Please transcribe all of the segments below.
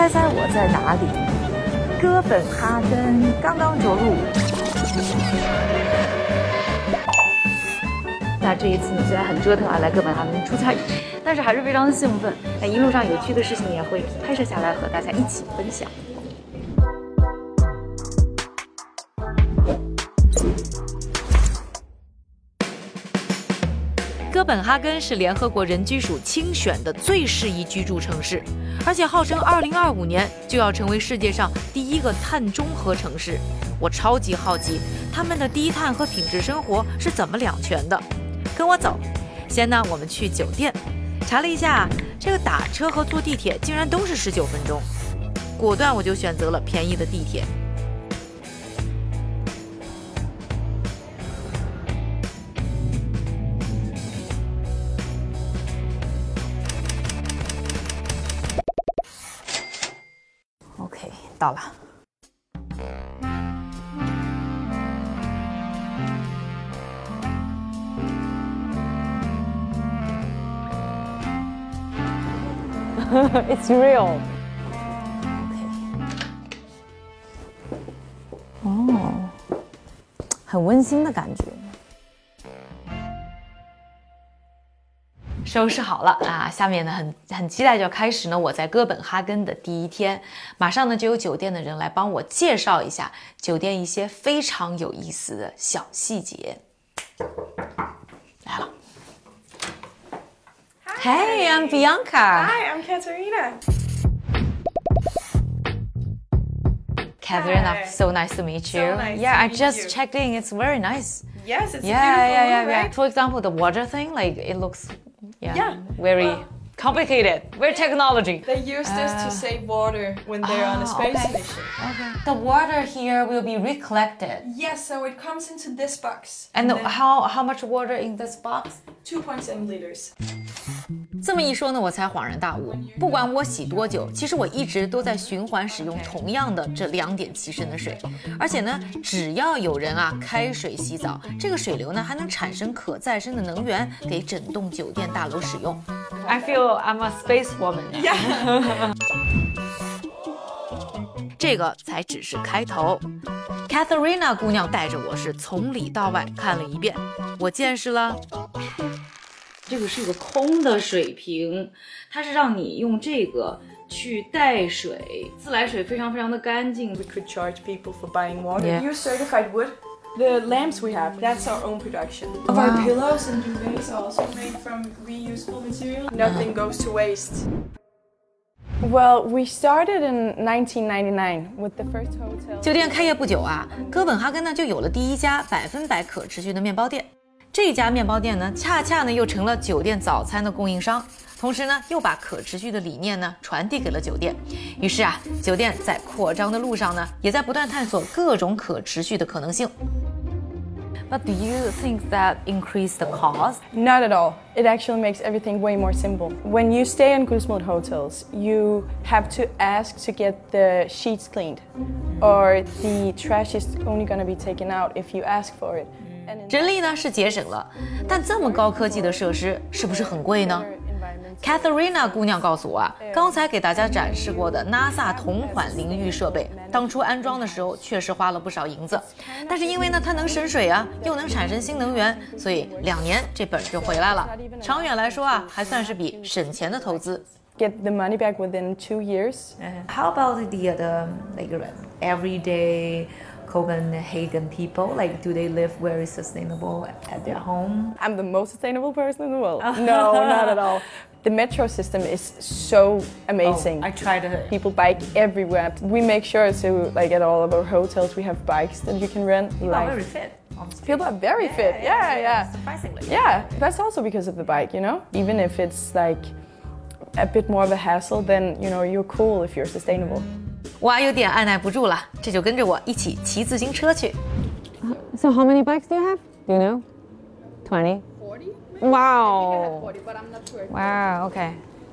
猜猜我在哪里？哥本哈根刚刚着陆。那这一次呢，虽然很折腾啊，来哥本哈根出差，但是还是非常的兴奋。那一路上有趣的事情也会拍摄下来和大家一起分享。哥本哈根是联合国人居署清选的最适宜居住城市，而且号称2025年就要成为世界上第一个碳中和城市。我超级好奇，他们的低碳和品质生活是怎么两全的？跟我走，先呢，我们去酒店，查了一下，这个打车和坐地铁竟然都是十九分钟，果断我就选择了便宜的地铁。到了。it's real. 哦，很温馨的感觉。收拾好了啊，下面呢很很期待就要开始呢我在哥本哈根的第一天，马上呢就有酒店的人来帮我介绍一下酒店一些非常有意思的小细节。来了。Hey, I'm Bianca. Hi, I'm Katerina. Katerina, Hi. so nice to meet you. So nice yeah, I just you. checked in. It's very nice. Yes, it's Yeah, beautiful yeah, yeah, yeah. For example, the water thing, like it looks, yeah, Yeah, very well- complicated. Very technology. They use this to save water when they're on a Ah, space okay. station. Okay. The water here will be recollected. Yes, so it comes into this box. And then how how much water in this box? 2.7 liters. 这么一说呢，我才恍然大悟。不管我洗多久，其实我一直都在循环使用同样的这两点七升的水。而且呢，只要有人啊开水洗澡，这个水流呢还能产生可再生的能源，给整栋酒店大楼使用。I feel I'm a space woman. Yeah. 这个才只是开头。Katharina 姑娘带着我是从里到外看了一遍，我见识了。这个是一个空的水瓶，它是让你用这个去带水，自来水非常非常的干净。We could charge people for buying water. Yeah. Use certified wood. The lamps we have, that's our own production. Of Wow. our pillows and duvets are also made from reusable material. Nothing goes to waste. Well, we started in 1999 with the first hotel. 酒店开业不久啊，哥本哈根呢就有了第一家百分百可持续的面包店。这家面包店呢，恰恰呢又成了酒店早餐的供应商，同时呢又把可持续的理念呢传递给了酒店。于是啊，酒店在扩张的路上呢，也在不断探索各种可持续的可能性。But do you think that increase the cost? Not at all. It actually makes everything way more simple. When you stay in Guzmund hotels, you have to ask to get the sheets cleaned, or the trash is only going to be taken out if you ask for it. 人力呢是节省了，但这么高科技的设施是不是很贵呢？other Katharina 姑娘告诉我啊，刚才给大家展示过的 NASA 同款淋浴设备，当初安装的时候确实花了不少银子，但是因为呢它能省水啊，又能产生新能源，所以两年这本就回来了。长远来说啊，还算是笔省钱的投资。get the money back within two years. How about the the like everyday Copenhagen people? Like, do they live very sustainable at their home? I'm the most sustainable person in the world. no, not at all. The metro system is so amazing. Oh, I tried to. People bike everywhere. We make sure to like at all of our hotels we have bikes that you can rent. People like are very fit. street. people are very fit. Yeah, yeah. Surprisingly. Yeah, that's also because of the bike, you know? Even if it's like a bit more of a hassle, then you know you're cool if you're sustainable. 我有点按耐不住了，这就跟着我一起骑自行车去。So how many bikes do you have? Do you know? 20? 40. Wow. 40, but I'm not sure. Wow, okay.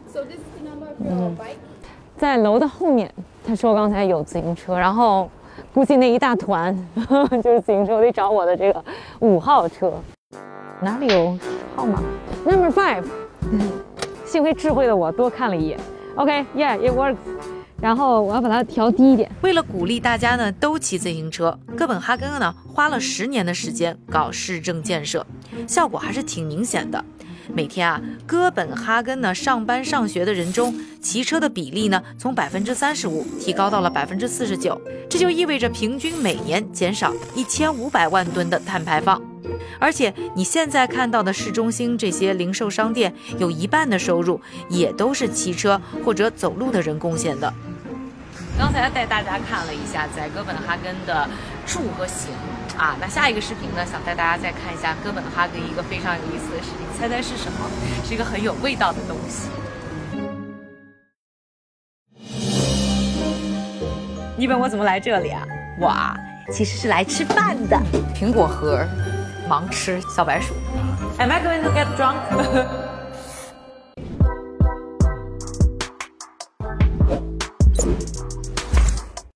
So this is the number of your bike. 在楼的后面，他说刚才有自行车，然后估计那一大团就是自行车，我得找我的这个五号车，哪里有号码？Number five。幸亏智慧的我多看了一眼。Okay, yeah, it works。然后我要把它调低一点。为了鼓励大家呢都骑自行车，哥本哈根呢花了十年的时间搞市政建设，效果还是挺明显的。每天啊，哥本哈根呢上班上学的人中，骑车的比例呢从百分之三十五提高到了百分之四十九，这就意味着平均每年减少一千五百万吨的碳排放。而且你现在看到的市中心这些零售商店，有一半的收入也都是骑车或者走路的人贡献的。刚才带大家看了一下在哥本哈根的住和行啊，那下一个视频呢，想带大家再看一下哥本哈根一个非常有意思的事情，猜猜是什么？是一个很有味道的东西。你问我怎么来这里啊？哇，其实是来吃饭的。苹果核，盲吃小白鼠。Am I going to get drunk?